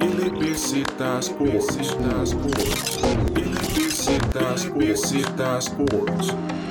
Ilibisitas Sports. Ilibisitas Sports. Ilibisitas Sports.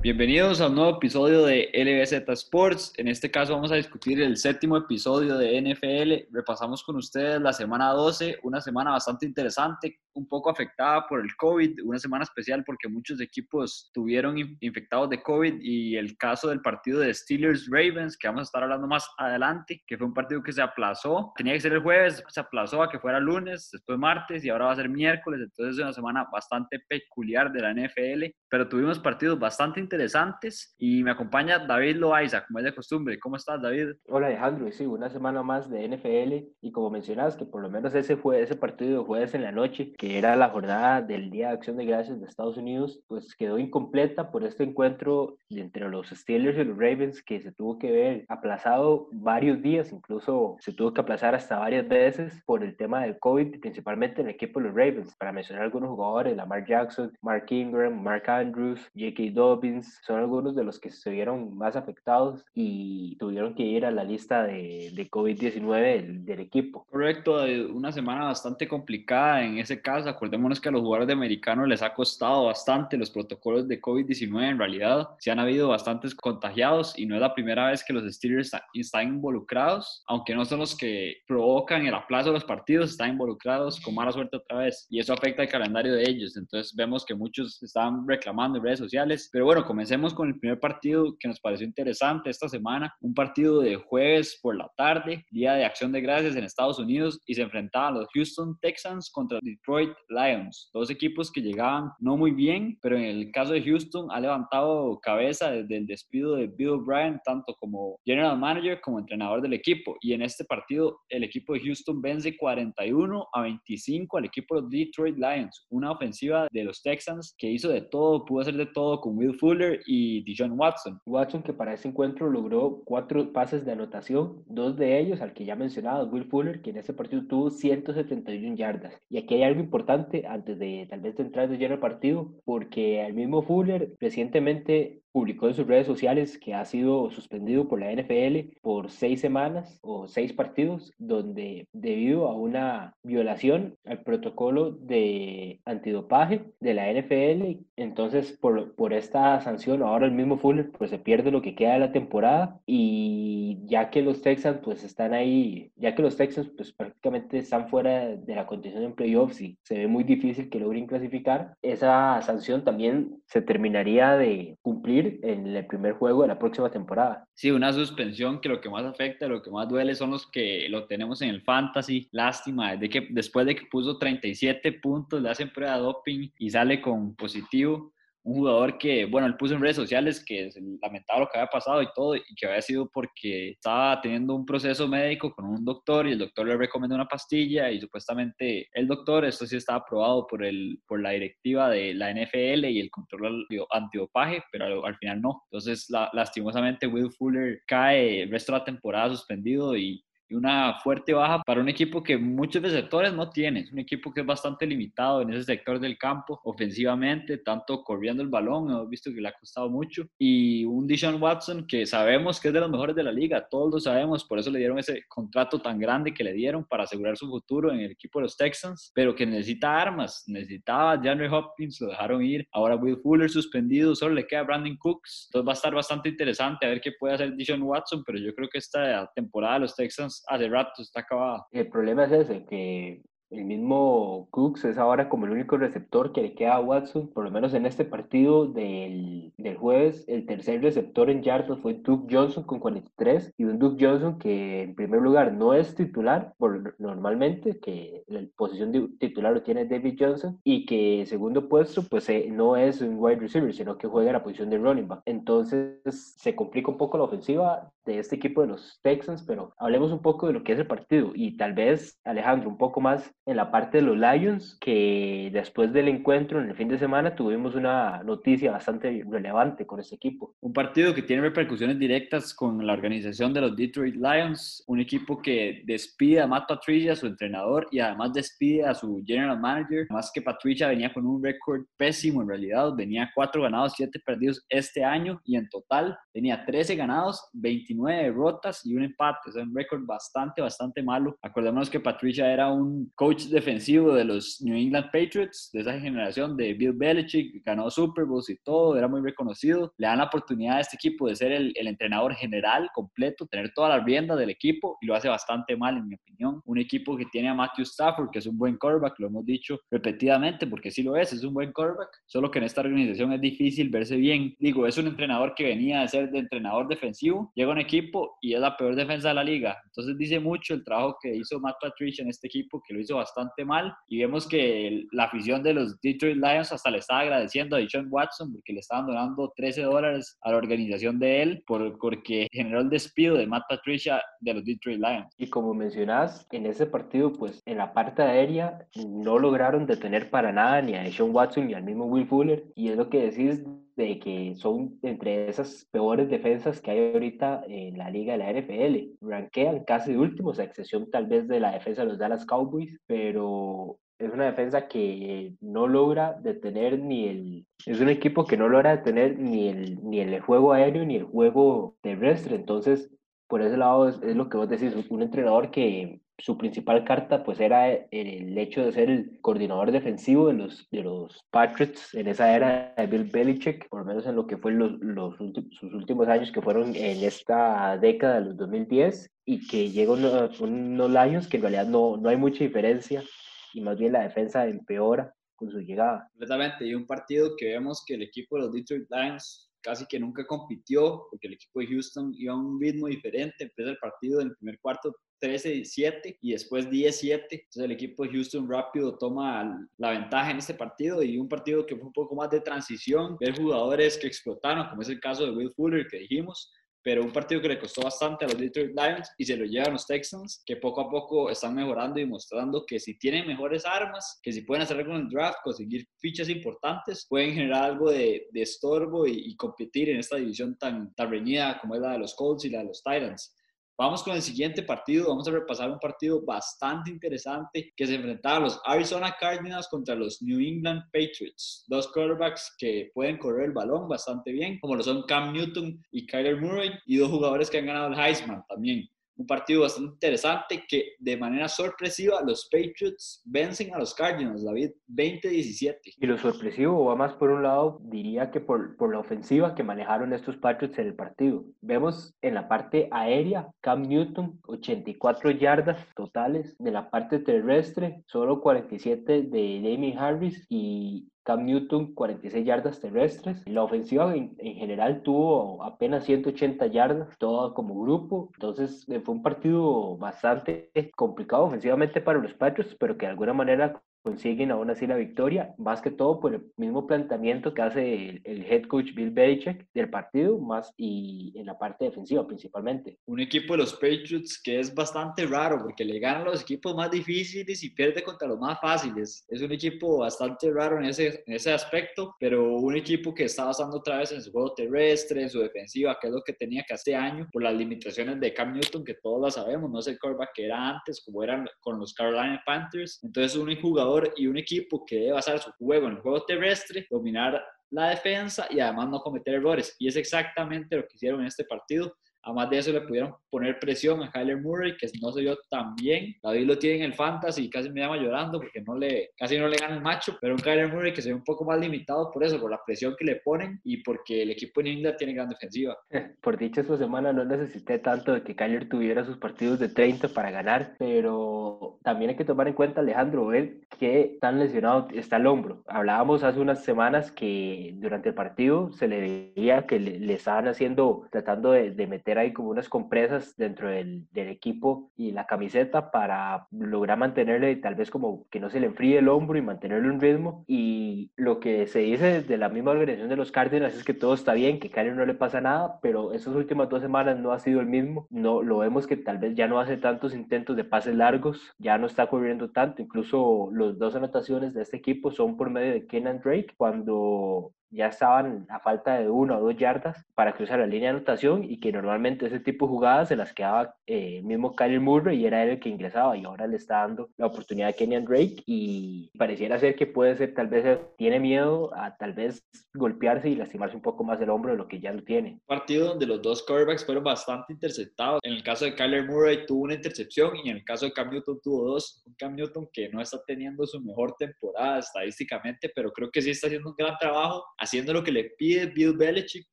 Bienvenidos a un nuevo episodio de LBZ Sports. En este caso vamos a discutir el séptimo episodio de NFL. Repasamos con ustedes la semana 12, una semana bastante interesante, un poco afectada por el COVID, una semana especial porque muchos equipos tuvieron infectados de COVID y el caso del partido de Steelers-Ravens, que vamos a estar hablando más adelante, que fue un partido que se aplazó, tenía que ser el jueves, se aplazó a que fuera lunes, después martes y ahora va a ser miércoles, entonces es una semana bastante peculiar de la NFL, pero tuvimos partidos bastante interesantes y me acompaña David Loaiza, como es de costumbre. ¿Cómo estás, David? Hola, Alejandro. Sí, una semana más de NFL y como mencionas, que por lo menos ese fue ese partido de jueves en la noche, que era la jornada del Día de Acción de Gracias de Estados Unidos, pues quedó incompleta por este encuentro entre los Steelers y los Ravens que se tuvo que ver aplazado varios días, incluso se tuvo que aplazar hasta varias veces por el tema del COVID, principalmente en el equipo de los Ravens. Para mencionar algunos jugadores, Lamar Jackson, Mark Ingram, Mark Andrews, J.K. Dobbins, son algunos de los que se vieron más afectados y tuvieron que ir a la lista de, de COVID-19 del, equipo. Correcto, una semana bastante complicada en ese caso. Acordémonos que a los jugadores de americano les ha costado bastante los protocolos de COVID-19. En realidad, se han habido bastantes contagiados y no es la primera vez que los Steelers están involucrados, aunque no son los que provocan el aplazo de los partidos, están involucrados con mala suerte otra vez y eso afecta el calendario de ellos. Entonces vemos que muchos están reclamando en redes sociales, pero bueno, comencemos con el primer partido que nos pareció interesante esta semana, un partido de jueves por la tarde, Día de Acción de Gracias en Estados Unidos y se enfrentaban los Houston Texans contra Detroit Lions, dos equipos que llegaban no muy bien, pero en el caso de Houston ha levantado cabeza desde el despido de Bill O'Brien, tanto como general manager como entrenador del equipo. Y en este partido el equipo de Houston vence 41 a 25 al equipo de Detroit Lions, una ofensiva de los Texans que hizo de todo, pudo hacer de todo con Will Fuller y Dijon Watson. Watson que para ese encuentro logró cuatro pases de anotación, dos de ellos al que ya mencionado, Will Fuller, que en ese partido tuvo 171 yardas. Y aquí hay algo importante antes de tal vez entrar de lleno al partido, porque el mismo Fuller recientemente publicó en sus redes sociales que ha sido suspendido por la NFL por seis semanas o seis partidos, donde debido a una violación al protocolo de antidopaje de la NFL, entonces por, por esta sanción ahora el mismo Fuller pues se pierde lo que queda de la temporada y ya que los Texans pues están ahí, ya que los Texans pues prácticamente están fuera de la condición en playoffs y se ve muy difícil que logren clasificar, esa sanción también se terminaría de cumplir en el primer juego de la próxima temporada. Sí, una suspensión que lo que más afecta, lo que más duele son los que lo tenemos en el fantasy. Lástima, de que después de que puso 37 puntos, le hacen prueba de doping y sale con positivo un jugador que, bueno, él puso en redes sociales que lamentaba lo que había pasado y todo, y que había sido porque estaba teniendo un proceso médico con un doctor y el doctor le recomendó una pastilla y supuestamente el doctor, esto sí estaba aprobado por, el, por la directiva de la NFL y el control antidopaje, pero al, final no. Entonces, lastimosamente, Will Fuller cae el resto de la temporada suspendido y una fuerte baja para un equipo que muchos receptores no tiene. Es un equipo que es bastante limitado en ese sector del campo, ofensivamente, tanto corriendo el balón, hemos visto que le ha costado mucho. Y un Dishon Watson que sabemos que es de los mejores de la liga, todos lo sabemos, por eso le dieron ese contrato tan grande que le dieron para asegurar su futuro en el equipo de los Texans, pero que necesita armas. Necesitaba DeAndre Hopkins, lo dejaron ir. Ahora Will Fuller suspendido, solo le queda Brandon Cooks. Entonces va a estar bastante interesante a ver qué puede hacer Dishon Watson, pero yo creo que esta temporada los Texans hace rato está acabada. El problema es ese, que el mismo Cooks es ahora como el único receptor que le queda a Watson, por lo menos en este partido del, del jueves. El tercer receptor en yardas fue Duke Johnson con 43 y un Duke Johnson que en primer lugar no es titular por, normalmente, que la posición de titular lo tiene David Johnson y que segundo puesto pues eh, no es un wide receiver, sino que juega la posición de running back. Entonces se complica un poco la ofensiva de este equipo de los Texans, pero hablemos un poco de lo que es el partido y tal vez Alejandro un poco más en la parte de los Lions, que después del encuentro en el fin de semana tuvimos una noticia bastante relevante con ese equipo. Un partido que tiene repercusiones directas con la organización de los Detroit Lions, un equipo que despide a Matt Patricia, su entrenador, y además despide a su general manager. Además que Patricia venía con un récord pésimo en realidad, venía cuatro ganados, siete perdidos este año y en total tenía 13 ganados, 29 29 derrotas y un empate, es un récord bastante, bastante malo. Acordémonos que Patricia era un coach defensivo de los New England Patriots, de esa generación de Bill Belichick, ganó Super Bowls y todo, era muy reconocido. Le dan la oportunidad a este equipo de ser el, el entrenador general completo, tener toda la rienda del equipo y lo hace bastante mal, en mi opinión. Un equipo que tiene a Matthew Stafford, que es un buen quarterback, lo hemos dicho repetidamente, porque sí lo es, es un buen quarterback, solo que en esta organización es difícil verse bien. Digo, es un entrenador que venía de ser de entrenador defensivo, llega un equipo y es la peor defensa de la liga. Entonces dice mucho el trabajo que hizo Matt Patricia en este equipo, que lo hizo bastante mal. Y vemos que la afición de los Detroit Lions hasta le estaba agradeciendo a Deshaun Watson porque le estaban donando 13 dólares a la organización de él por, porque generó el despido de Matt Patricia de los Detroit Lions. Y como mencionás, en ese partido, pues en la parte aérea no lograron detener para nada ni a Deshaun Watson ni al mismo Will Fuller. Y es lo que decís de que son entre esas peores defensas que hay ahorita en la liga de la NFL. Ranquean casi últimos, a excepción tal vez de la defensa de los Dallas Cowboys, pero es una defensa que no logra detener ni el... Es un equipo que no logra detener ni el, ni el juego aéreo ni el juego terrestre. Entonces, por ese lado es, lo que vos decís, un entrenador que su principal carta pues era el hecho de ser el coordinador defensivo de los, de los Patriots en esa era de Bill Belichick, por lo menos en lo que fue los, sus últimos años que fueron en esta década de los 2010 y que llegó unos, Lions que en realidad no, no hay mucha diferencia y más bien la defensa empeora con su llegada. Completamente, y un partido que vemos que el equipo de los Detroit Lions casi que nunca compitió, porque el equipo de Houston iba a un ritmo diferente, empieza el partido en el primer cuarto 13-7 y después 10-7. Entonces el equipo de Houston rápido toma la ventaja en este partido y un partido que fue un poco más de transición, ver jugadores que explotaron, como es el caso de Will Fuller que dijimos, pero un partido que le costó bastante a los Detroit Lions y se lo llevan los Texans, que poco a poco están mejorando y mostrando que si tienen mejores armas, que si pueden hacer algo en el draft, conseguir fichas importantes, pueden generar algo de, de estorbo y, y, competir en esta división tan, tan reñida como es la de los Colts y la de los Titans. Vamos con el siguiente partido. Vamos a repasar un partido bastante interesante que se enfrentaba a los Arizona Cardinals contra los New England Patriots. Dos quarterbacks que pueden correr el balón bastante bien, como lo son Cam Newton y Kyler Murray, y dos jugadores que han ganado el Heisman también un partido bastante interesante que de manera sorpresiva los Patriots vencen a los Cardinals, David, 20-17. Y lo sorpresivo va más por un lado, diría que por, por la ofensiva que manejaron estos Patriots en el partido. Vemos en la parte aérea, Cam Newton, 84 yardas totales. De la parte terrestre, solo 47 de Damien Harris y Cam Newton 46 yardas terrestres. La ofensiva en, en, general tuvo apenas 180 yardas, todo como grupo. Entonces fue un partido bastante complicado ofensivamente para los Patriots, pero que de alguna manera consiguen aún así la victoria, más que todo por el mismo planteamiento que hace el, el, head coach Bill Belichick del partido, más y en la parte defensiva principalmente. Un equipo de los Patriots que es bastante raro porque le ganan los equipos más difíciles y pierde contra los más fáciles. Es un equipo bastante raro en ese, en ese aspecto, pero un equipo que está basando otra vez en su juego terrestre, en su defensiva, que es lo que tenía que este año por las limitaciones de Cam Newton, que todos la sabemos, no es el quarterback que era antes, como eran con los Carolina Panthers. Entonces, un jugador y un equipo que debe basar su juego en el juego terrestre, dominar la defensa y además no cometer errores. Y es exactamente lo que hicieron en este partido. Además de eso, le pudieron poner presión a Kyler Murray, que no se vio tan bien. David lo tiene en el fantasy y casi me llama llorando porque no le, casi no le gana el macho. Pero un Kyler Murray que se ve un poco más limitado por eso, por la presión que le ponen y porque el equipo de New tiene gran defensiva. Por dicha, esta semana no necesité tanto de que Kyler tuviera sus partidos de 30 para ganar, pero también hay que tomar en cuenta, Alejandro, ver qué tan lesionado está el hombro. Hablábamos hace unas semanas que durante el partido se le veía que le, le estaban haciendo, tratando de, de meter ahí como unas compresas dentro del, del, equipo y la camiseta para lograr mantenerle tal vez como que no se le enfríe el hombro y mantenerle un ritmo. Y lo que se dice desde la misma organización de los Cardinals es que todo está bien, que Kyler no le pasa nada, pero esas últimas dos semanas no ha sido el mismo. No, lo vemos que tal vez ya no hace tantos intentos de pases largos, ya no está corriendo tanto. Incluso los dos anotaciones de este equipo son por medio de Kenan Drake, cuando ya estaban a falta de una o dos yardas para cruzar la línea de anotación y que normalmente ese tipo de jugadas se las quedaba eh, mismo Kyler Murray y era él el que ingresaba y ahora le está dando la oportunidad a Kenyan Drake y pareciera ser que puede ser tal vez tiene miedo a tal vez golpearse y lastimarse un poco más el hombro de lo que ya lo tiene. Partido donde los dos quarterbacks fueron bastante interceptados. En el caso de Kyler Murray tuvo una intercepción y en el caso de Cam Newton tuvo dos. Un Cam Newton que no está teniendo su mejor temporada estadísticamente, pero creo que sí está haciendo un gran trabajo haciendo lo que le pide Bill Belichick,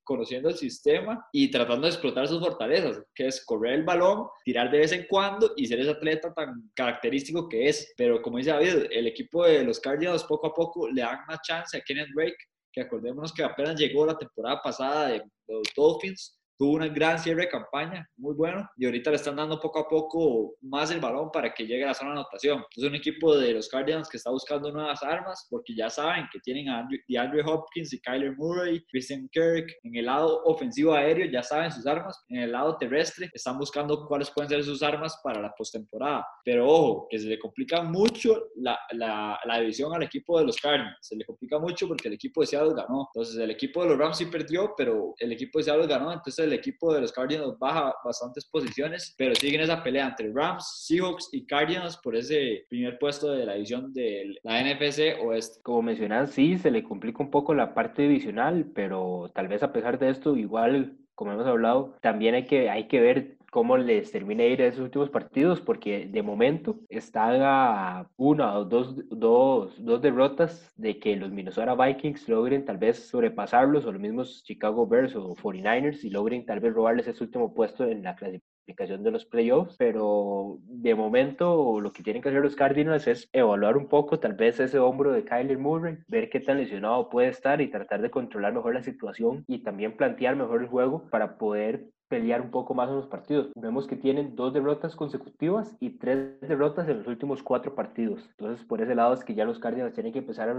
conociendo el sistema y tratando de explotar sus fortalezas, que es correr el balón, tirar de vez en cuando y ser ese atleta tan característico que es. Pero como dice David, el equipo de los Cardinals poco a poco le dan más chance a Kenneth Drake, que acordémonos que apenas llegó la temporada pasada de los Dolphins tuvo una gran cierre de campaña, muy bueno, y ahorita le están dando poco a poco más el balón para que llegue a la zona de anotación. Es un equipo de los Cardinals que está buscando nuevas armas, porque ya saben que tienen a DeAndre Hopkins y Kyler Murray, Christian Kirk. En el lado ofensivo aéreo ya saben sus armas, en el lado terrestre están buscando cuáles pueden ser sus armas para la postemporada. Pero ojo, que se le complica mucho la, la, la división al equipo de los Cardinals, se le complica mucho porque el equipo de Seattle ganó. Entonces el equipo de los Rams sí perdió, pero el equipo de Seattle ganó, entonces el equipo de los Cardinals baja bastantes posiciones, pero siguen esa pelea entre Rams, Seahawks y Cardinals por ese primer puesto de la división de la NFC Oeste. Como mencionan, sí, se le complica un poco la parte divisional, pero tal vez a pesar de esto, igual como hemos hablado, también hay que, hay que ver cómo les termina de ir esos últimos partidos, porque de momento están a una o dos, dos, dos derrotas de que los Minnesota Vikings logren tal vez sobrepasarlos, o los mismos Chicago Bears o 49ers, y logren tal vez robarles ese último puesto en la clasificación de los playoffs, pero de momento lo que tienen que hacer los Cardinals es evaluar un poco tal vez ese hombro de Kyler Murray, ver qué tan lesionado puede estar y tratar de controlar mejor la situación y también plantear mejor el juego para poder pelear un poco más en los partidos. Vemos que tienen dos derrotas consecutivas y tres derrotas en los últimos cuatro partidos. Entonces, por ese lado es que ya los Cardinals tienen que empezar a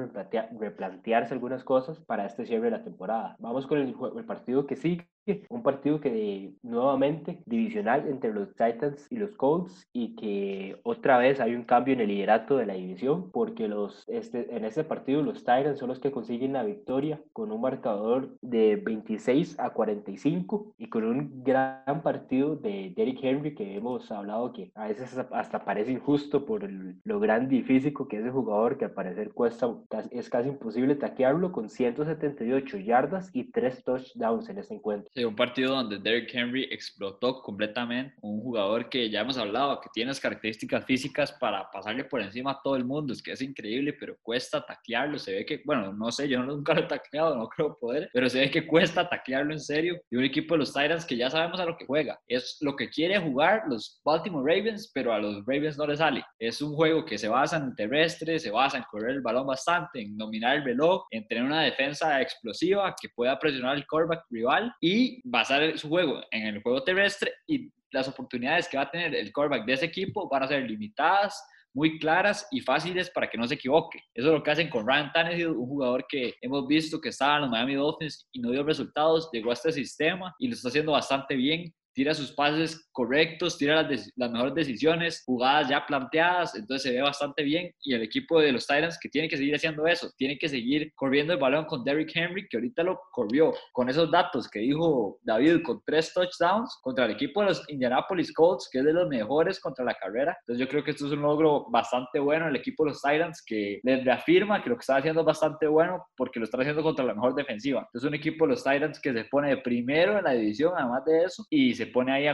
replantearse algunas cosas para este cierre de la temporada. Vamos con el, el partido que sigue, un partido que nuevamente divisional entre los Titans y los Colts y que otra vez hay un cambio en el liderato de la división porque los, este, en este partido los Titans son los que consiguen la victoria con un marcador de 26 a 45 y con un gran partido de Derrick Henry que hemos hablado que a veces hasta parece injusto por lo grande y físico que es el jugador que al parecer cuesta, es casi imposible taquearlo con 178 yardas y 3 touchdowns en este encuentro un partido donde Derrick Henry explotó completamente, un jugador que ya hemos hablado, que tiene las características físicas para pasarle por encima a todo el mundo, es que es increíble, pero cuesta taclearlo, se ve que, bueno, no sé, yo nunca lo he tacleado, no creo poder, pero se ve que cuesta taclearlo en serio, y un equipo de los Titans que ya sabemos a lo que juega, es lo que quiere jugar los Baltimore Ravens, pero a los Ravens no les sale, es un juego que se basa en terrestre, se basa en correr el balón bastante, en dominar el reloj, en tener una defensa explosiva que pueda presionar el quarterback rival y basar su juego en el juego terrestre y las oportunidades que va a tener el quarterback de ese equipo van a ser limitadas, muy claras y fáciles para que no se equivoque. Eso es lo que hacen con Ryan Tannehill, un jugador que hemos visto que estaba en los Miami Dolphins y no dio resultados, llegó a este sistema y lo está haciendo bastante bien tira sus pases correctos, tira las, las, mejores decisiones, jugadas ya planteadas, entonces se ve bastante bien y el equipo de los Titans que tiene que seguir haciendo eso, tiene que seguir corriendo el balón con Derrick Henry, que ahorita lo corrió con esos datos que dijo David, con tres touchdowns contra el equipo de los Indianapolis Colts, que es de los mejores contra la carrera. Entonces yo creo que esto es un logro bastante bueno el equipo de los Titans que les reafirma que lo que está haciendo es bastante bueno porque lo está haciendo contra la mejor defensiva. Entonces un equipo de los Titans que se pone primero en la división, además de eso, y se pone ahí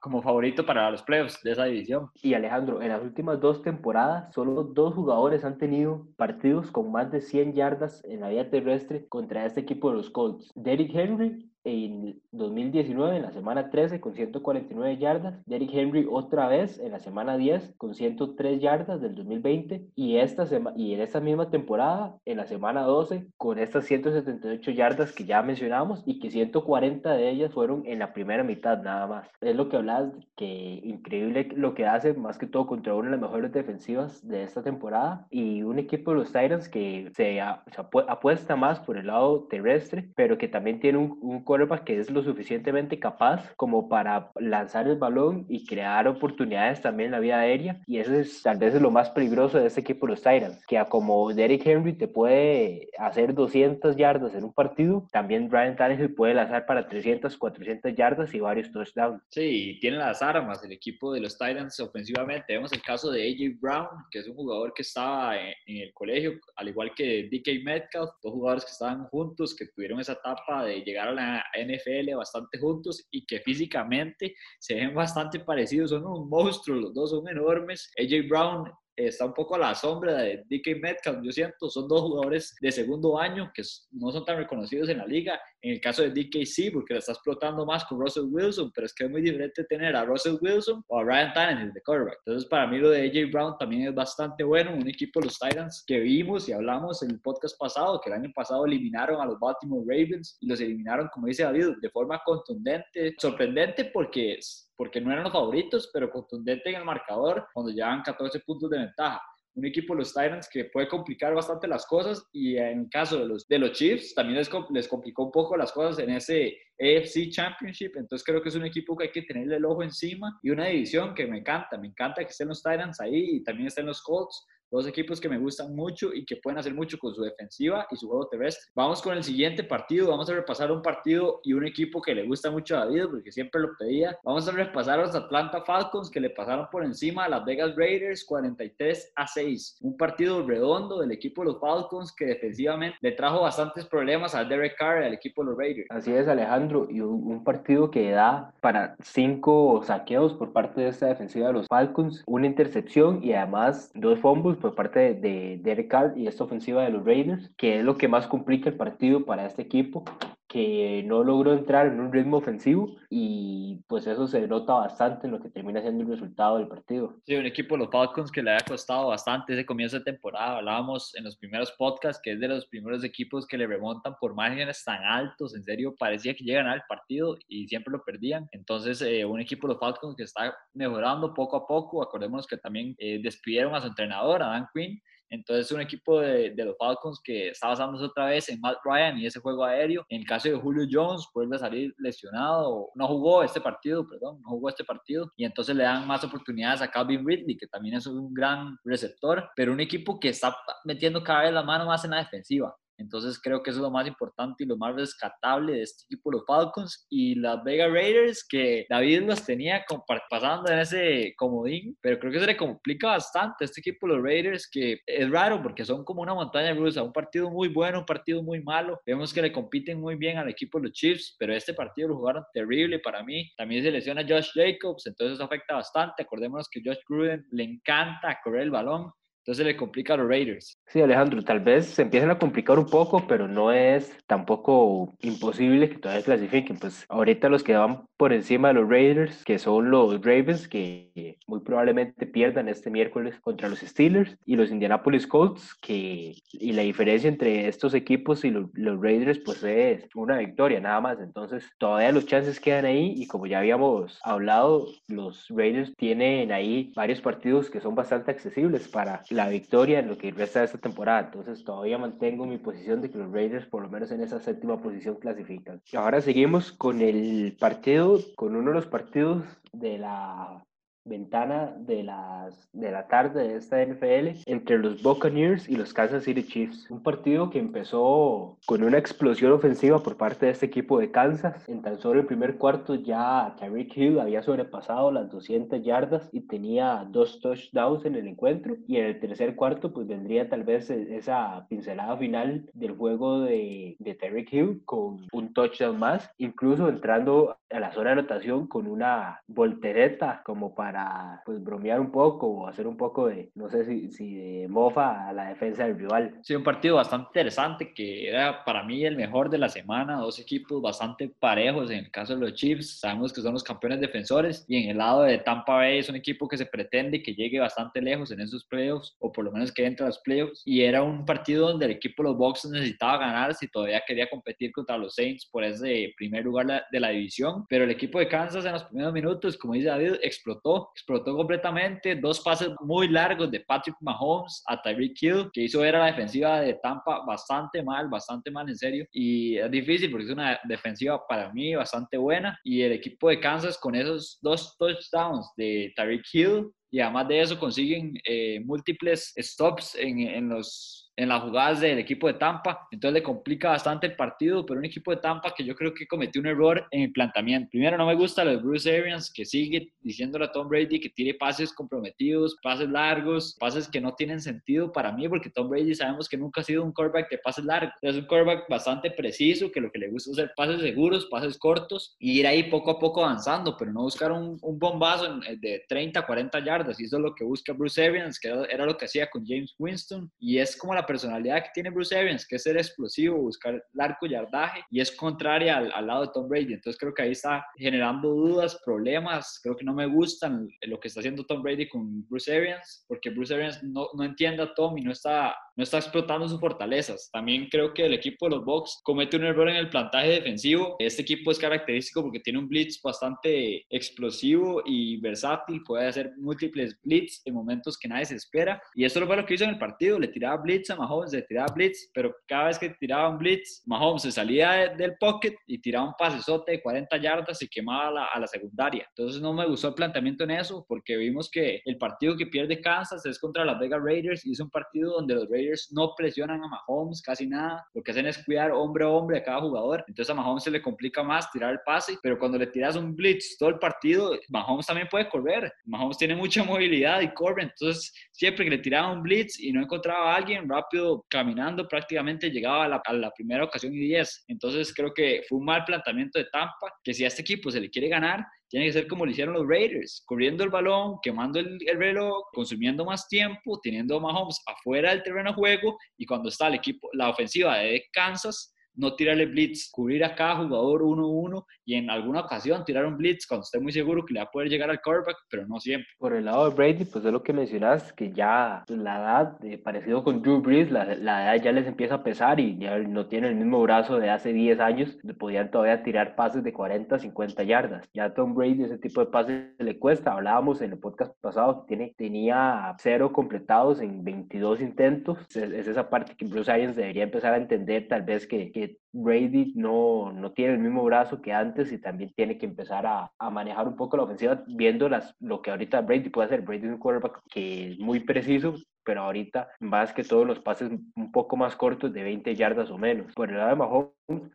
como favorito para los playoffs de esa división. Y Alejandro, en las últimas dos temporadas, solo dos jugadores han tenido partidos con más de 100 yardas en la vía terrestre contra este equipo de los Colts. Derrick Henry en 2019, en la semana 13, con 149 yardas. Derrick Henry otra vez en la semana 10, con 103 yardas del 2020. Y, esta y en esta misma temporada, en la semana 12, con estas 178 yardas que ya mencionamos y que 140 de ellas fueron en la primera mitad nada más. Es lo que hablas, que increíble lo que hace, más que todo contra una de las mejores defensivas de esta temporada. Y un equipo de los Titans que se, apuesta más por el lado terrestre, pero que también tiene un, un quarterback que es lo suficientemente capaz como para lanzar el balón y crear oportunidades también en la vía aérea. Y eso es tal vez lo más peligroso de este equipo los Titans, que como Derrick Henry te puede hacer 200 yardas en un partido, también Brian Tannehill puede lanzar para 300, 400 yardas y varios touchdowns. Sí, tiene las armas el equipo de los Titans ofensivamente. Vemos el caso de AJ Brown, que es un jugador que estaba en, el colegio, al igual que DK Metcalf, dos jugadores que estaban juntos, que tuvieron esa etapa de llegar a la NFL bastante juntos y que físicamente se ven bastante parecidos. Son un monstruo, los dos son enormes. AJ Brown está un poco a la sombra de DK Metcalf, yo siento, son dos jugadores de segundo año que no son tan reconocidos en la liga. En el caso de DK sí, porque la está explotando más con Russell Wilson, pero es que es muy diferente tener a Russell Wilson o a Ryan Tannehill de quarterback. Entonces, para mí lo de AJ Brown también es bastante bueno, un equipo los Titans que vimos y hablamos en el podcast pasado, que el año pasado eliminaron a los Baltimore Ravens y los eliminaron, como dice David, de forma contundente, sorprendente porque porque no eran los favoritos, pero contundente en el marcador cuando llevan 14 puntos de ventaja. Un equipo, los Titans, que puede complicar bastante las cosas y en el caso de los, de los Chiefs también les, les complicó un poco las cosas en ese AFC Championship. Entonces creo que es un equipo que hay que tenerle el ojo encima y una división que me encanta. Me encanta que estén los Titans ahí y también estén los Colts Dos equipos que me gustan mucho y que pueden hacer mucho con su defensiva y su juego terrestre. Vamos con el siguiente partido. Vamos a repasar un partido y un equipo que le gusta mucho a David porque siempre lo pedía. Vamos a repasar a los Atlanta Falcons que le pasaron por encima a las Vegas Raiders 43 a 6. Un partido redondo del equipo de los Falcons que defensivamente le trajo bastantes problemas a Derek Carr al equipo de los Raiders. Así es, Alejandro. Y un partido que da para cinco saqueos por parte de esta defensiva de los Falcons, una intercepción y además dos fumbles por parte de Derek Carr y esta ofensiva de los Raiders, que es lo que más complica el partido para este equipo que no logró entrar en un ritmo ofensivo y pues eso se nota bastante en lo que termina siendo el resultado del partido. Sí, un equipo de los Falcons que le ha costado bastante ese comienzo de temporada. Hablábamos en los primeros podcasts que es de los primeros equipos que le remontan por márgenes tan altos. En serio, parecía que llegan al partido y siempre lo perdían. Entonces, eh, un equipo de los Falcons que está mejorando poco a poco. Acordémonos que también eh, despidieron a su entrenador, a Dan Quinn, entonces, un equipo de, los Falcons que está basándose otra vez en Matt Ryan y ese juego aéreo. En el caso de Julio Jones, vuelve salir lesionado, no jugó este partido, perdón, no jugó este partido. Y entonces le dan más oportunidades a Calvin Ridley, que también es un gran receptor, pero un equipo que está metiendo cada vez la mano más en la defensiva. Entonces creo que eso es lo más importante y lo más rescatable de este equipo, los Falcons y las Vega Raiders, que David los tenía pasando en ese comodín, pero creo que se le complica bastante a este equipo, los Raiders, que es raro porque son como una montaña rusa, un partido muy bueno, un partido muy malo. Vemos que le compiten muy bien al equipo de los Chiefs, pero este partido lo jugaron terrible para mí. También se lesiona Josh Jacobs, entonces eso afecta bastante. Acordémonos que Josh Gruden le encanta correr el balón entonces le complica a los Raiders. Sí, Alejandro, tal vez se empiecen a complicar un poco, pero no es tampoco imposible que todavía clasifiquen. Pues ahorita los que van por encima de los Raiders, que son los Ravens, que muy probablemente pierdan este miércoles contra los Steelers, y los Indianapolis Colts, que y la diferencia entre estos equipos y los, Raiders, pues es una victoria nada más. Entonces todavía los chances quedan ahí, y como ya habíamos hablado, los Raiders tienen ahí varios partidos que son bastante accesibles para la victoria en lo que resta de esta temporada. Entonces todavía mantengo mi posición de que los Raiders por lo menos en esa séptima posición clasifican. Ahora seguimos con el partido, con uno de los partidos de la ventana de, las, de la tarde de esta NFL entre los Buccaneers y los Kansas City Chiefs. Un partido que empezó con una explosión ofensiva por parte de este equipo de Kansas. En tan solo el primer cuarto ya Tyreek Hill había sobrepasado las 200 yardas y tenía dos touchdowns en el encuentro. Y en el tercer cuarto pues vendría tal vez e, esa pincelada final del juego de, de Tyreek Hill con un touchdown más, incluso entrando a la zona de anotación con una voltereta como para pues bromear un poco o hacer un poco de, no sé si, si de mofa a la defensa del rival. Sí, un partido bastante interesante que era para mí el mejor de la semana, dos equipos bastante parejos en el caso de los Chiefs, sabemos que son los campeones defensores y en el lado de Tampa Bay es un equipo que se pretende que llegue bastante lejos en esos playoffs o por lo menos que entre a los playoffs y era un partido donde el equipo de los Bucks necesitaba ganar si todavía quería competir contra los Saints por ese primer lugar de la división, pero el equipo de Kansas en los primeros minutos, como dice David, explotó explotó, completamente. Dos pases muy largos de Patrick Mahomes a Tyreek Hill, que hizo ver a la defensiva de Tampa bastante mal, bastante mal en serio. Y es difícil porque es una defensiva para mí bastante buena. Y el equipo de Kansas con esos dos touchdowns de Tyreek Hill y además de eso consiguen eh, múltiples stops en, en los en las jugadas del equipo de Tampa, entonces le complica bastante el partido, pero un equipo de Tampa que yo creo que cometió un error en el planteamiento. Primero, no me gusta lo de Bruce Arians, que sigue diciéndole a Tom Brady que tire pases comprometidos, pases largos, pases que no tienen sentido para mí, porque Tom Brady sabemos que nunca ha sido un quarterback de pases largos, es un quarterback bastante preciso, que lo que le gusta es hacer pases seguros, pases cortos, y ir ahí poco a poco avanzando, pero no buscar un, un bombazo de 30, 40 yardas, y eso es lo que busca Bruce Arians, que era lo que hacía con James Winston, y es como la personalidad que tiene Bruce Arians, que es ser explosivo, buscar largo yardaje, y es contraria al, lado de Tom Brady. Entonces creo que ahí está generando dudas, problemas. Creo que no me gustan lo que está haciendo Tom Brady con Bruce Arians, porque Bruce Arians no, no entiende a Tom y no está, no está explotando sus fortalezas. También creo que el equipo de los Bucks comete un error en el plantaje defensivo. Este equipo es característico porque tiene un blitz bastante explosivo y versátil, puede hacer múltiples blitz en momentos que nadie se espera. Y esto fue lo que hizo en el partido, le tiraba blitz a Mahomes, le tiraba blitz, pero cada vez que tiraba un blitz, Mahomes se salía del pocket y tiraba un pasesote de 40 yardas y quemaba a la, a secundaria. Entonces no me gustó el planteamiento en eso porque vimos que el partido que pierde Kansas es contra las Vegas Raiders y es un partido donde los Raiders no presionan a Mahomes casi nada, lo que hacen es cuidar hombre a hombre a cada jugador. Entonces a Mahomes se le complica más tirar el pase, pero cuando le tiras un blitz todo el partido, Mahomes también puede correr. Mahomes tiene mucha movilidad y corre, entonces siempre que le tiraba un blitz y no encontraba a alguien, rápido caminando, prácticamente llegaba a la, a la primera ocasión y 10. Entonces creo que fue un mal planteamiento de Tampa, que si a este equipo se le quiere ganar, tiene que ser como lo hicieron los Raiders, corriendo el balón, quemando el, el, reloj, consumiendo más tiempo, teniendo a Mahomes afuera del terreno de juego y cuando está el equipo, la ofensiva de Kansas, no tirarle blitz, cubrir a cada jugador uno a uno y en alguna ocasión tirar un blitz cuando esté muy seguro que le va a poder llegar al quarterback, pero no siempre. Por el lado de Brady, pues es lo que mencionas, que ya la edad, eh, parecido con Drew Brees, la, la, edad ya les empieza a pesar y ya no tiene el mismo brazo de hace 10 años, podían todavía tirar pases de 40, 50 yardas. Ya a Tom Brady ese tipo de pases le cuesta, hablábamos en el podcast pasado tiene, tenía cero completados en 22 intentos, es, es esa parte que Bruce Arians debería empezar a entender tal vez que Brady no, no tiene el mismo brazo que antes y también tiene que empezar a, a, manejar un poco la ofensiva viendo las, lo que ahorita Brady puede hacer. Brady es un quarterback que es muy preciso, pero ahorita más que todos los pases un poco más cortos de 20 yardas o menos. Por el lado de Mahomes,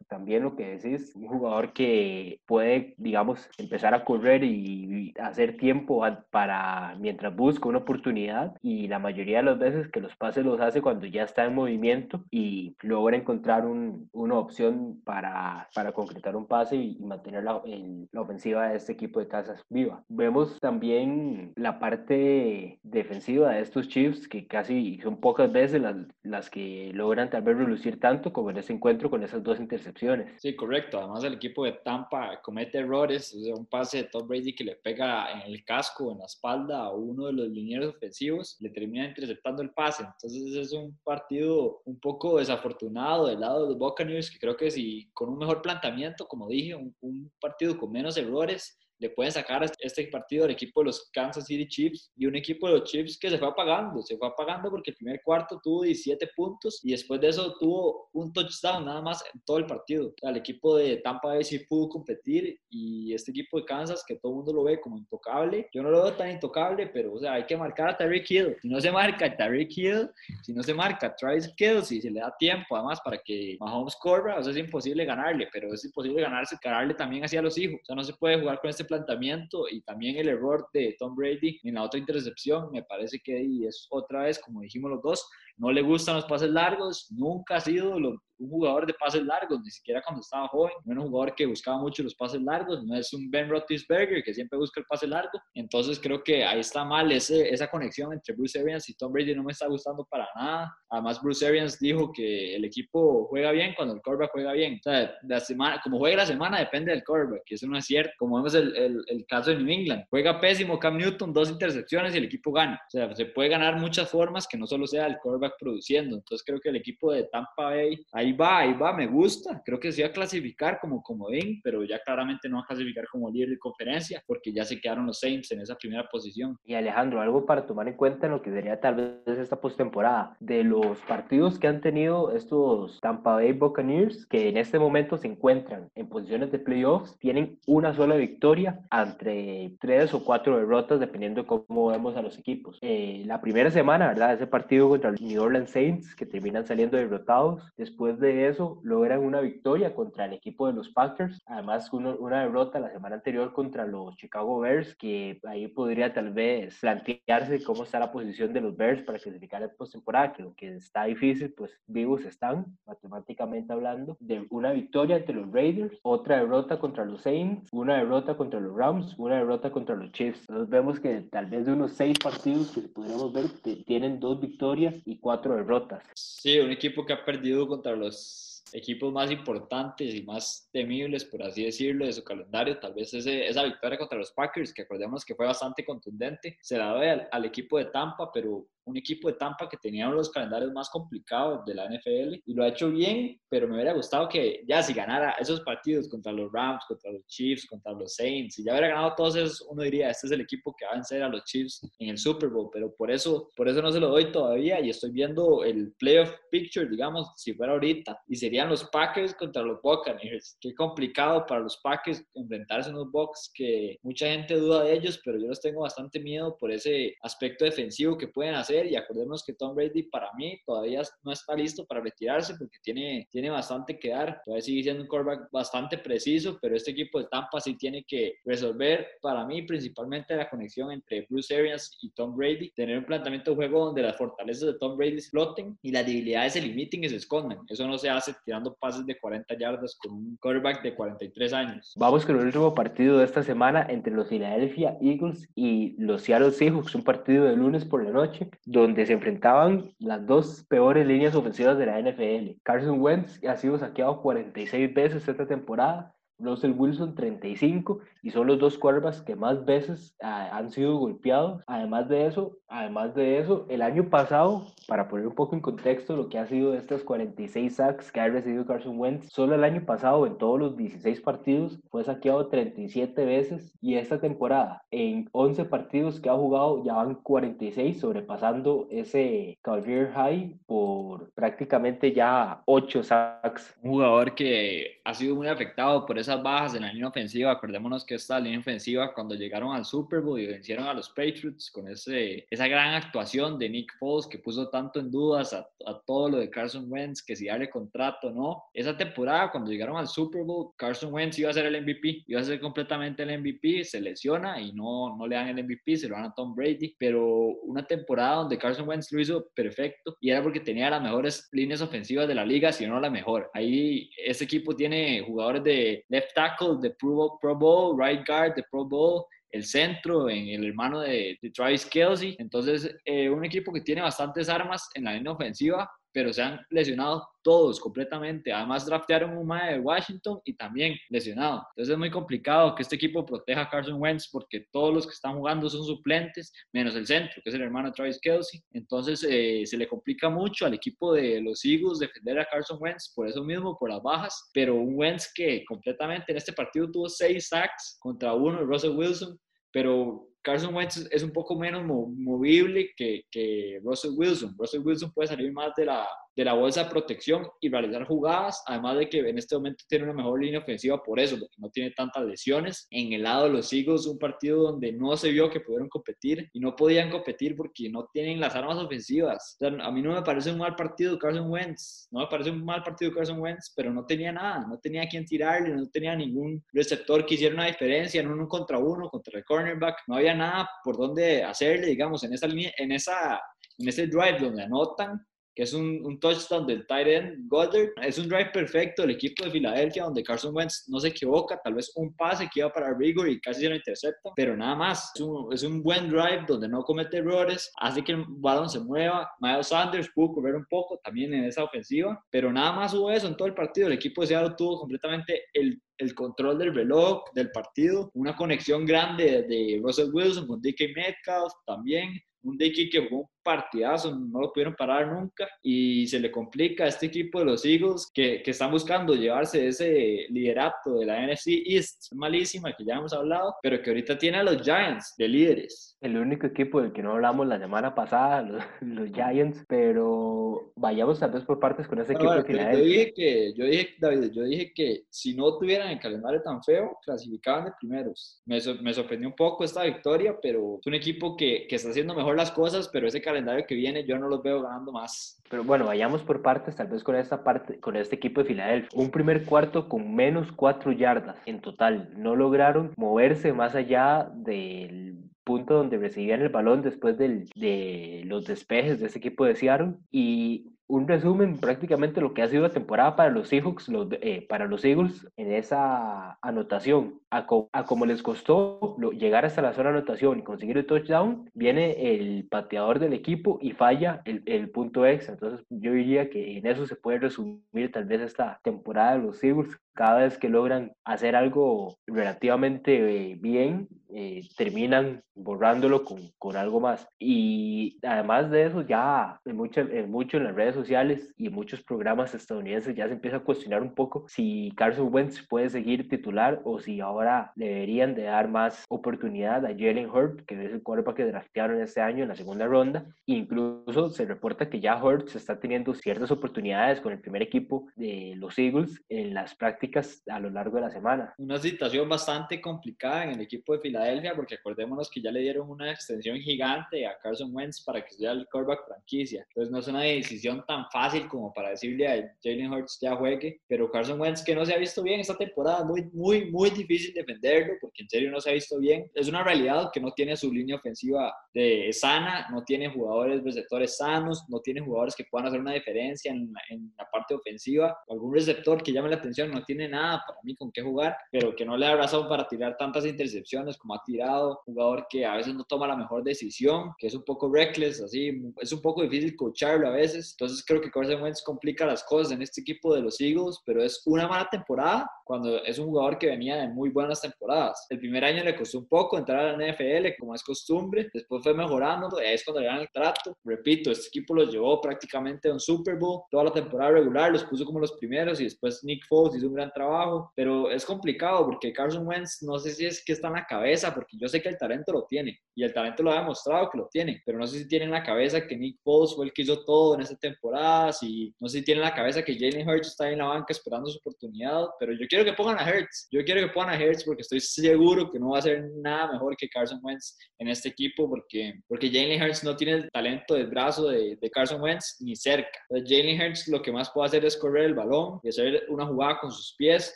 también lo que decís, un jugador que puede, digamos, empezar a correr y hacer tiempo para mientras busca una oportunidad y la mayoría de las veces que los pases los hace cuando ya está en movimiento y logra encontrar un, una opción para, para concretar un pase y, mantener la, el, la ofensiva de este equipo de casas viva. Vemos también la parte defensiva de estos Chiefs que que casi son pocas veces las, las que logran tal vez relucir tanto como en ese encuentro con esas dos intercepciones. Sí, correcto. Además el equipo de Tampa comete errores, o sea, un pase de Tom Brady que le pega en el casco, en la espalda a uno de los linieros ofensivos, le termina interceptando el pase. Entonces es un partido un poco desafortunado del lado de los Buccaneers, que creo que si con un mejor planteamiento, como dije, un, un partido con menos errores, le pueden sacar este partido al equipo de los Kansas City Chiefs y un equipo de los Chiefs que se fue apagando, se fue apagando porque el primer cuarto tuvo 17 puntos y después de eso tuvo un touchdown nada más en todo el partido. O sea, el equipo de Tampa Bay sí pudo competir y este equipo de Kansas que todo el mundo lo ve como intocable, yo no lo veo tan intocable, pero o sea, hay que marcar a Tyreek Hill. Si no se marca Tyreek Hill, si no se marca Travis Kills y se le da tiempo además para que Mahomes corra, o sea, es imposible ganarle, pero es imposible ganarse, ganarle también hacia los hijos. O sea, no se puede jugar con este planteamiento y también el error de Tom Brady en la otra intercepción, me parece que es otra vez, como dijimos los dos, no le gustan los pases largos, nunca ha sido lo, un jugador de pases largos, ni siquiera cuando estaba joven, no era un jugador que buscaba mucho los pases largos, no es un Ben Roethlisberger que siempre busca el pase largo, entonces creo que ahí está mal ese, esa conexión entre Bruce Arians y Tom Brady, no me está gustando para nada, además Bruce Arians dijo que el equipo juega bien cuando el quarterback juega bien, o sea, la semana, como juega la semana depende del quarterback, y eso no es cierto, como vemos el, el, el caso de New England, juega pésimo Cam Newton, dos intercepciones y el equipo gana, o sea, se puede ganar muchas formas que no solo sea el quarterback produciendo, entonces creo que el equipo de Tampa Bay, ahí va, ahí va, me gusta. Creo que sí va a clasificar como comodín, pero ya claramente no va a clasificar como líder de conferencia porque ya se quedaron los Saints en esa primera posición. Y Alejandro, algo para tomar en cuenta en lo que sería tal vez esta postemporada. De los partidos que han tenido estos Tampa Bay Buccaneers, que en este momento se encuentran en posiciones de playoffs, tienen una sola victoria entre tres o cuatro derrotas, dependiendo de cómo vemos a los equipos. Eh, la primera semana, ¿verdad? Ese partido contra los New Orleans Saints, que terminan saliendo derrotados. Después de eso, logran una victoria contra el equipo de los Packers. Además, una derrota la semana anterior contra los Chicago Bears, que ahí podría tal vez plantearse cómo está la posición de los Bears para clasificar la postemporada, que aunque está difícil, pues vivos están, matemáticamente hablando, de una victoria ante los Raiders, otra derrota contra los Saints, una derrota contra los Rams, una derrota contra los Chiefs. Entonces vemos que tal vez de unos seis partidos que podríamos ver, tienen dos victorias y cuatro derrotas. Sí, un equipo que ha perdido contra los equipos más importantes y más temibles, por así decirlo, de su calendario. Tal vez ese, esa victoria contra los Packers, que acordemos que fue bastante contundente, se la doy al, al equipo de Tampa, pero un equipo de Tampa que tenía uno de los calendarios más complicados de la NFL y lo ha hecho bien, pero me hubiera gustado que ya si ganara esos partidos contra los Rams, contra los Chiefs, contra los Saints, y ya hubiera ganado todos esos, uno diría, este es el equipo que va a vencer a los Chiefs en el Super Bowl, pero por eso, por eso no se lo doy todavía y estoy viendo el playoff picture, digamos, si fuera ahorita, y serían los Packers contra los Buccaneers. Qué complicado para los Packers enfrentarse a unos Bucks que mucha gente duda de ellos, pero yo los tengo bastante miedo por ese aspecto defensivo que pueden hacer y acordemos que Tom Brady para mí todavía no está listo para retirarse porque tiene, tiene bastante que dar, todavía sigue siendo un quarterback bastante preciso, pero este equipo de Tampa sí tiene que resolver para mí principalmente la conexión entre Bruce Arians y Tom Brady, tener un planteamiento de juego donde las fortalezas de Tom Brady floten y las debilidades se limiten y se escondan. Eso no se hace tirando pases de 40 yardas con un quarterback de 43 años. Vamos con el último partido de esta semana entre los Philadelphia Eagles y los Seattle Seahawks, un partido de lunes por la noche, donde se enfrentaban las dos peores líneas ofensivas de la NFL. Carson Wentz ha sido saqueado 46 veces esta temporada Russell Wilson 35 y son los dos quarterbacks que más veces ah, han sido golpeados. Además de eso, además de eso, el año pasado, para poner un poco en contexto lo que ha sido estas 46 sacks que ha recibido Carson Wentz, solo el año pasado en todos los 16 partidos fue saqueado 37 veces y esta temporada en 11 partidos que ha jugado ya van 46 sobrepasando ese career high por prácticamente ya 8 sacks. Un jugador que ha sido muy afectado por esas bajas en la línea ofensiva. Acordémonos que esta línea ofensiva, cuando llegaron al Super Bowl y vencieron a los Patriots con ese, esa gran actuación de Nick Foles que puso tanto en dudas a, a todo lo de Carson Wentz, que si darle contrato o no. Esa temporada, cuando llegaron al Super Bowl, Carson Wentz iba a ser el MVP, iba a ser completamente el MVP, se lesiona y no, no le dan el MVP, se lo dan a Tom Brady. Pero una temporada donde Carson Wentz lo hizo perfecto y era porque tenía las mejores líneas ofensivas de la liga, si no la mejor. Ahí ese equipo tiene jugadores de left tackle de Pro, Bowl, right guard de Pro Bowl, el centro, en el hermano de, de Travis Kelsey. Entonces, eh, un equipo que tiene bastantes armas en la línea ofensiva, pero se han lesionado todos completamente. Además, draftearon un mae de Washington y también lesionado. Entonces es muy complicado que este equipo proteja a Carson Wentz porque todos los que están jugando son suplentes, menos el centro, que es el hermano Travis Kelsey. Entonces eh, se le complica mucho al equipo de los Eagles defender a Carson Wentz por eso mismo, por las bajas. Pero un Wentz que completamente en este partido tuvo seis sacks contra uno Russell Wilson, pero Carson Wentz es un poco menos movible que, que, Russell Wilson. Russell Wilson puede salir más de la, de la bolsa de protección y realizar jugadas, además de que en este momento tiene una mejor línea ofensiva por eso, porque no tiene tantas lesiones. En el lado de los Eagles, un partido donde no se vio que pudieron competir y no podían competir porque no tienen las armas ofensivas. a mí no me parece un mal partido Carson Wentz, no me parece un mal partido Carson Wentz, pero no tenía nada, no tenía a quién tirarle, no tenía ningún receptor que hiciera una diferencia en uno contra uno, contra el cornerback, no había nada por donde hacerle, digamos, en esa línea, en esa en ese drive donde anotan, que es un, un, touchdown del tight end Goddard. Es un drive perfecto del equipo de Filadelfia, donde Carson Wentz no se equivoca, tal vez un pase que iba para Rigor y casi se lo intercepta, pero nada más. Es un, es un, buen drive donde no comete errores, hace que el balón se mueva. Miles Sanders pudo correr un poco también en esa ofensiva, pero nada más hubo eso en todo el partido. El equipo de Seattle tuvo completamente el el control del reloj, del partido, una conexión grande de Russell Wilson con DK Metcalf también, un DK que jugó partidazo, no lo pudieron parar nunca y se le complica a este equipo de los Eagles que, que están buscando llevarse ese liderato de la NFC East, malísima que ya hemos hablado, pero que ahorita tiene a los Giants de líderes. El único equipo del que no hablamos la semana pasada, los, los Giants, pero vayamos tal vez por partes con ese equipo Ahora, de pero yo dije que, yo dije, David, yo dije que si no tuvieran el calendario tan feo, clasificaban de primeros. Me, me sorprendió un poco esta victoria, pero es un equipo que, que está haciendo mejor las cosas, pero ese calendario que viene yo no los veo ganando más. Pero bueno, vayamos por partes, tal vez con esta parte, con este equipo de Filadelfia. Un primer cuarto con menos cuatro yardas en total. No lograron moverse más allá del punto donde recibían el balón después del- de los despejes de ese equipo de Seattle. Y un resumen prácticamente lo que ha sido la temporada para los Seahawks, eh, para los Eagles en esa anotación. A, co- como les costó llegar hasta la zona anotación y conseguir el touchdown, viene el pateador del equipo y falla el, el punto extra. Entonces yo diría que en eso se puede resumir tal vez esta temporada de los Eagles. Cada vez que logran hacer algo relativamente eh, bien, eh, terminan borrándolo con, con algo más. Y además de eso, ya en mucho, en mucho en las redes sociales y en muchos programas estadounidenses ya se empieza a cuestionar un poco si Carson Wentz puede seguir titular o si ahora deberían de dar más oportunidad a Jalen Hurts, que es el quarterback que draftearon este año en la segunda ronda. Incluso se reporta que ya Hurts está teniendo ciertas oportunidades con el primer equipo de los Eagles en las prácticas a lo largo de la semana. Una situación bastante complicada en el equipo de Filadelfia, porque acordémonos que ya le dieron una extensión gigante a Carson Wentz para que sea el quarterback franquicia. Entonces no es una decisión tan fácil como para decirle a Jalen Hurts ya juegue, pero Carson Wentz que no se ha visto bien esta temporada, muy, muy, muy difícil defenderlo, porque en serio no se ha visto bien. Es una realidad que no tiene su línea ofensiva de sana, no tiene jugadores receptores sanos, no tiene jugadores que puedan hacer una diferencia en en la parte ofensiva. Algún receptor que llame la atención no tiene nada para mí con qué jugar, pero que no le da razón para tirar tantas intercepciones como ha tirado. Jugador que a veces no toma la mejor decisión, que es un poco reckless, así, es un poco difícil coacharlo a veces. Entonces creo que Carson Wentz complica las cosas en este equipo de los Eagles, pero es una mala temporada cuando es un jugador que venía de muy buenas temporadas. El primer año le costó un poco entrar a la NFL, como es costumbre, después fue mejorando, es cuando le dan el trato. Repito, este equipo los llevó prácticamente a un Super Bowl, toda la temporada regular los puso como los primeros y después Nick Foles hizo un gran trabajo, pero es complicado porque Carson Wentz no sé si es que está en la cabeza, porque yo sé que el talento lo tiene y el talento lo ha demostrado que lo tiene, pero no sé si tiene en la cabeza que Nick Foles fue el que hizo todo en esta temporada, si no sé si tiene en la cabeza que Jalen Hurts está ahí en la banca esperando su oportunidad, pero yo quiero que pongan a Hurts, yo quiero que pongan a Hurts porque estoy seguro que no va a ser nada mejor que Carson Wentz en este equipo porque, porque Jalen Hurts no tiene el talento del brazo de, de Carson Wentz ni cerca. Jalen Hurts lo que más puede hacer es correr el balón y hacer una jugada con sus pies,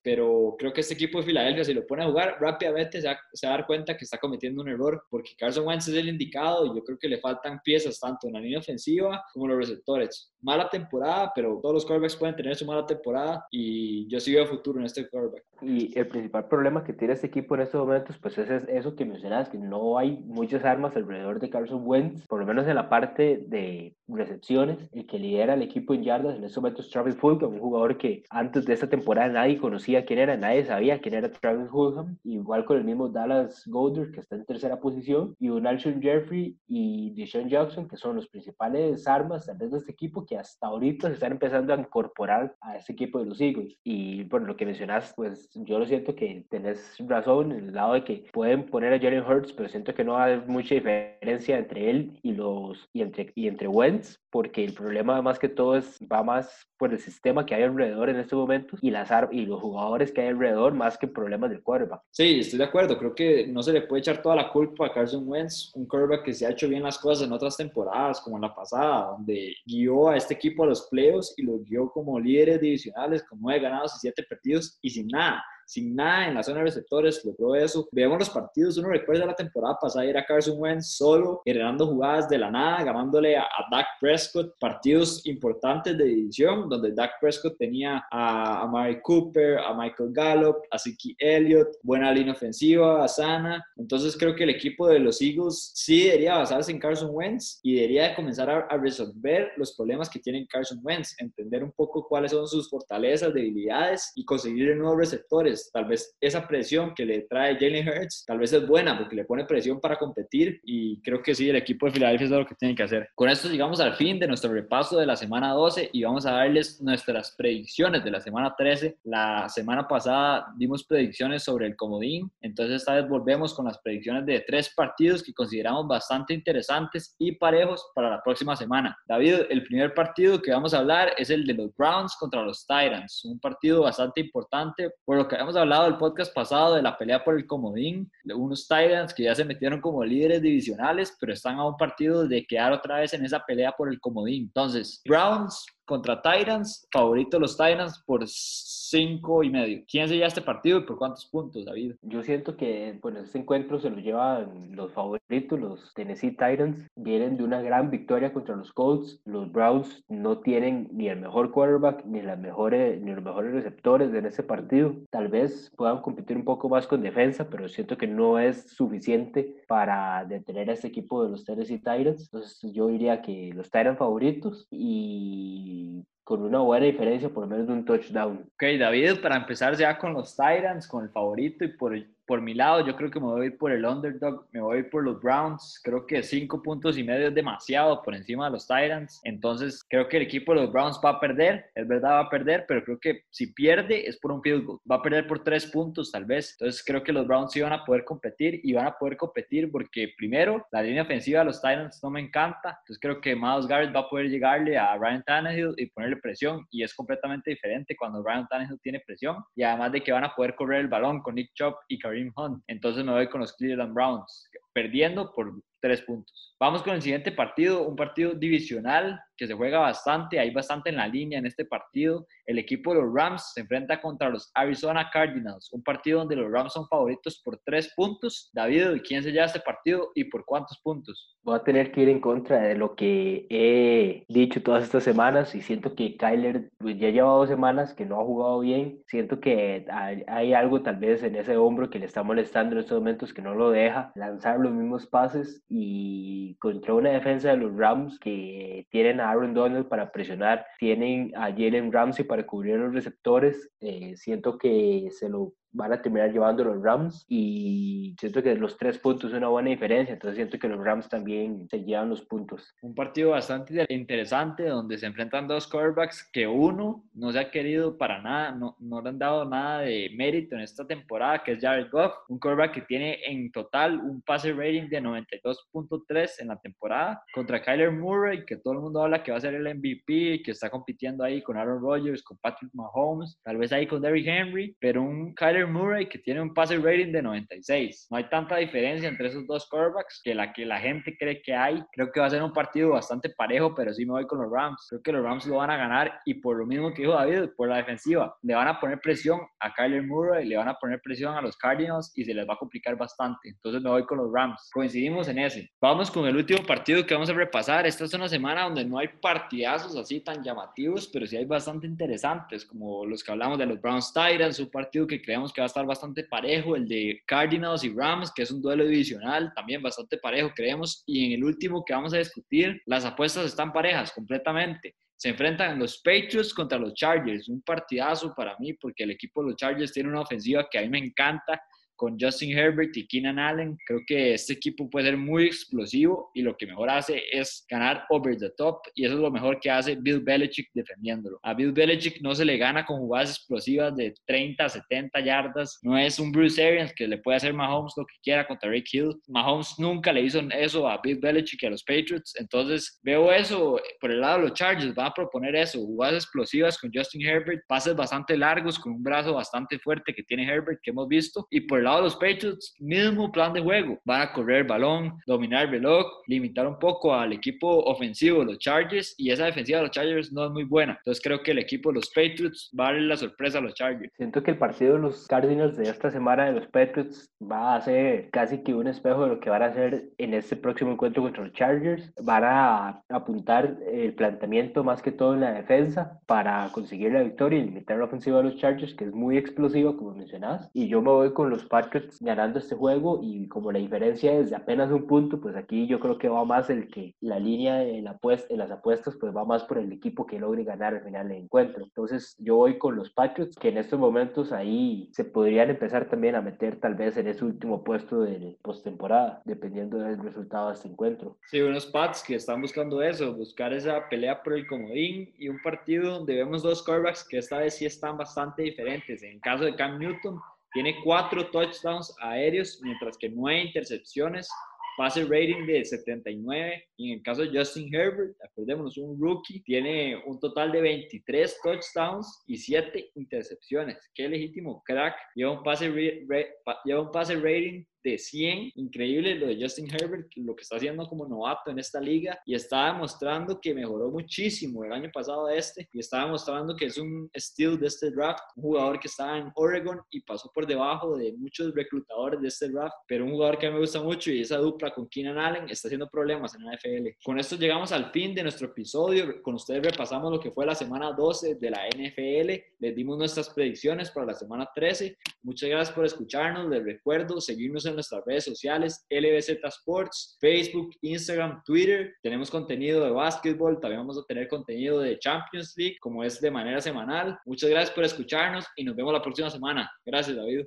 pero creo que este equipo de Filadelfia, si lo pone a jugar rápidamente, se va, a dar cuenta que está cometiendo un error porque Carson Wentz es el indicado y yo creo que le faltan piezas tanto en la línea ofensiva como en los receptores. Mala temporada, pero todos los quarterbacks pueden tener su mala temporada y yo sí veo futuro en este quarterback. Y el principal problema que tiene este equipo en estos momentos, pues es es eso que mencionas, que no hay muchas armas alrededor de Carson Wentz, por lo menos en la parte de recepciones. El que lidera el equipo en yardas en estos momentos es Travis Fulgham, un jugador que antes de esta temporada nadie conocía quién era, nadie sabía quién era Travis Fulgham. Igual con el mismo Dallas Goddard, que está en tercera posición, y un Alshon Jeffrey y Deshaun Jackson, que son los principales armas tal vez de este equipo que hasta ahorita se están empezando a incorporar a este equipo de los Eagles. Y bueno, lo que mencionas, pues yo lo siento que tenés razón en el lado de que pueden poner a Jalen Hurts, pero siento que no haber mucha diferencia entre él y los y entre y entre Wentz, porque el problema más que todo es va más por el sistema que hay alrededor en estos momentos y las ar- y los jugadores que hay alrededor más que problemas del quarterback. Sí, estoy de acuerdo. Creo que no se le puede echar toda la culpa a Carson Wentz, un quarterback que se ha hecho bien las cosas en otras temporadas, como en la pasada, donde guió a este equipo a los playoffs y los guió como líderes divisionales con nueve ganados y siete perdidos y sin nada sin nada en la zona de receptores, logró eso. Veamos los partidos, uno recuerda la temporada pasada, era Carson Wentz solo, heredando jugadas de la nada, ganándole a, a Dak Prescott, partidos importantes de división, donde Dak Prescott tenía a, a Mary Cooper, a Michael Gallup, a Zeke Elliott, buena línea ofensiva, a Sana. Entonces creo que el equipo de los Eagles sí debería basarse en Carson Wentz y debería de comenzar a, a resolver los problemas que tiene Carson Wentz, entender un poco cuáles son sus fortalezas, debilidades y conseguir nuevos receptores jugadores, tal vez esa presión que le trae Jalen Hurts, tal vez es buena porque le pone presión para competir y creo que sí, el equipo de Filadelfia es lo que tiene que hacer. Con esto llegamos al fin de nuestro repaso de la semana 12 y vamos a darles nuestras predicciones de la semana 13. La semana pasada dimos predicciones sobre el comodín, entonces esta vez volvemos con las predicciones de tres partidos que consideramos bastante interesantes y parejos para la próxima semana. David, el primer partido que vamos a hablar es el de los Browns contra los Titans, un partido bastante importante por lo que habíamos hablado del podcast pasado de la pelea por el comodín, unos Titans que ya se metieron como líderes divisionales, pero están a un partido de quedar otra vez en esa pelea por el comodín. Entonces, Browns contra Titans, favorito los Titans por cinco y medio. ¿Quién se lleva este partido y por cuántos puntos, David? Yo siento que bueno, este encuentro se lo llevan los favoritos, los Tennessee Titans. Vienen de una gran victoria contra los Colts. Los Browns no tienen ni el mejor quarterback ni, las mejores, ni los mejores receptores en ese partido. Tal vez puedan competir un poco más con defensa, pero siento que no es suficiente para detener a este equipo de los Tennessee Titans. Entonces yo diría que los Titans favoritos y con una buena diferencia, por lo menos de un touchdown. Ok, David, para empezar ya con los Titans, con el favorito y por por mi lado, yo creo que me voy a ir por el underdog, me voy a ir por los Browns. Creo que cinco puntos y medio es demasiado por encima de los Titans. Entonces, creo que el equipo de los Browns va a perder. Es verdad, va a perder, pero creo que si pierde es por un field goal. Va a perder por tres puntos, tal vez. Entonces, creo que los Browns sí van a poder competir y van a poder competir porque, primero, la línea ofensiva de los Titans no me encanta. Entonces, creo que Miles Garrett va a poder llegarle a Ryan Tannehill y ponerle presión. Y es completamente diferente cuando Ryan Tannehill tiene presión. Y además de que van a poder correr el balón con Nick Chubb y Karim Hunt. Entonces me voy con los Cleveland Browns, perdiendo por tres puntos. Vamos con el siguiente partido, un partido divisional que se juega bastante, hay bastante en la línea en este partido. El equipo de los Rams se enfrenta contra los Arizona Cardinals, un partido donde los Rams son favoritos por tres puntos. David, ¿quién se lleva este partido y por cuántos puntos? Voy a tener que ir en contra de lo que he dicho todas estas semanas y siento que Kyler pues, ya lleva dos semanas que no ha jugado bien. Siento que hay, hay algo tal vez en ese hombro que le está molestando en estos momentos que no lo deja lanzar los mismos pases y contra una defensa de los Rams que tienen a Aaron Donald para presionar, tienen a Jalen Ramsey para cubrir los receptores, eh, siento que se lo van a terminar llevando los Rams y siento que los tres puntos es una buena diferencia, entonces siento que los Rams también se llevan los puntos. Un partido bastante interesante donde se enfrentan dos quarterbacks que uno no se ha querido para nada, no, no le han dado nada de mérito en esta temporada, que es Jared Goff, un quarterback que tiene en total un pase rating de 92.3 en la temporada contra Kyler Murray, que todo el mundo habla que va a ser el MVP, que está compitiendo ahí con Aaron Rodgers, con Patrick Mahomes, tal vez ahí con Derrick Henry, pero un Kyler Murray que tiene un pase rating de 96. No hay tanta diferencia entre esos dos quarterbacks que la que la gente cree que hay. Creo que va a ser un partido bastante parejo, pero sí me voy con los Rams. Creo que los Rams lo van a ganar y por lo mismo que dijo David, por la defensiva, le van a poner presión a Kyler Murray, le van a poner presión a los Cardinals y se les va a complicar bastante. Entonces me voy con los Rams. Coincidimos en ese. Vamos con el último partido que vamos a repasar. Esta es una semana donde no hay partidazos así tan llamativos, pero sí hay bastante interesantes, como los que hablamos de los Browns Titans, un partido que creemos que va a estar bastante parejo, el de Cardinals y Rams, que es un duelo divisional, también bastante parejo, creemos. Y en el último que vamos a discutir, las apuestas están parejas completamente. Se enfrentan los Patriots contra los Chargers, un partidazo para mí, porque el equipo de los Chargers tiene una ofensiva que a mí me encanta con Justin Herbert y Keenan Allen. Creo que este equipo puede ser muy explosivo y lo que mejor hace es ganar over the top y eso es lo mejor que hace Bill Belichick defendiéndolo. A Bill Belichick no se le gana con jugadas explosivas de 30, 70 yardas. No es un Bruce Arians que le puede hacer Mahomes lo que quiera contra Rick Hill. Mahomes nunca le hizo eso a Bill Belichick y a los Patriots. Entonces veo eso por el lado de los Chargers. Va a proponer eso, jugadas explosivas con Justin Herbert, pases bastante largos con un brazo bastante fuerte que tiene Herbert que hemos visto. Y por el los Patriots, mismo plan de juego. Van a correr balón, dominar el reloj, limitar un poco al equipo ofensivo, los Chargers, y esa defensiva de los Chargers no es muy buena. Entonces creo que el equipo de los Patriots va a la sorpresa a los Chargers. Siento que el partido de los Cardinals de esta semana de los Patriots va a ser casi que un espejo de lo que van a hacer en este próximo encuentro contra los Chargers. Van a apuntar el planteamiento más que todo en la defensa para conseguir la victoria y limitar la ofensiva de los Chargers, que es muy explosiva, como mencionás. Y yo me voy con los Patriots Ganando este juego y como la diferencia es de apenas un punto, pues aquí yo creo que va más el que la línea en, la en las apuestas pues va más por el equipo que logre ganar al final del encuentro. Entonces yo voy con los Patriots que en estos momentos ahí se podrían empezar también a meter tal vez en ese último puesto de postemporada, dependiendo del resultado de este encuentro. Sí, unos Pats que están buscando eso, buscar esa pelea por el comodín y un partido donde vemos dos quarterbacks que esta vez sí están bastante diferentes. En el caso de Cam Newton, tiene cuatro touchdowns aéreos, mientras que nueve intercepciones, pase rating de 79. Y en el caso de Justin Herbert, acordémonos, un rookie, tiene un total de 23 touchdowns y 7 intercepciones. Qué legítimo crack. Lleva un pase, lleva un pase rating de 100. Increíble lo de Justin Herbert, lo que está haciendo como novato en esta liga y está demostrando que mejoró muchísimo el año pasado a este y está demostrando que es un steal de este draft, un jugador que estaba en Oregon y pasó por debajo de muchos reclutadores de este draft, pero un jugador que me gusta mucho y esa dupla con Keenan Allen está haciendo problemas en la NFL. Con esto llegamos al fin de nuestro episodio. Con ustedes repasamos lo que fue la semana 12 de la NFL. Les dimos nuestras predicciones para la semana 13. Muchas gracias por escucharnos. Les recuerdo seguirnos en nuestras redes sociales, LBZ Sports, Facebook, Instagram, Twitter. Tenemos contenido de básquetbol, también vamos a tener contenido de Champions League, como es de manera semanal. Muchas gracias por escucharnos y nos vemos la próxima semana. Gracias, David.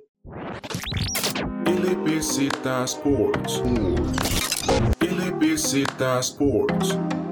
LBZ Sports. LBZ Sports.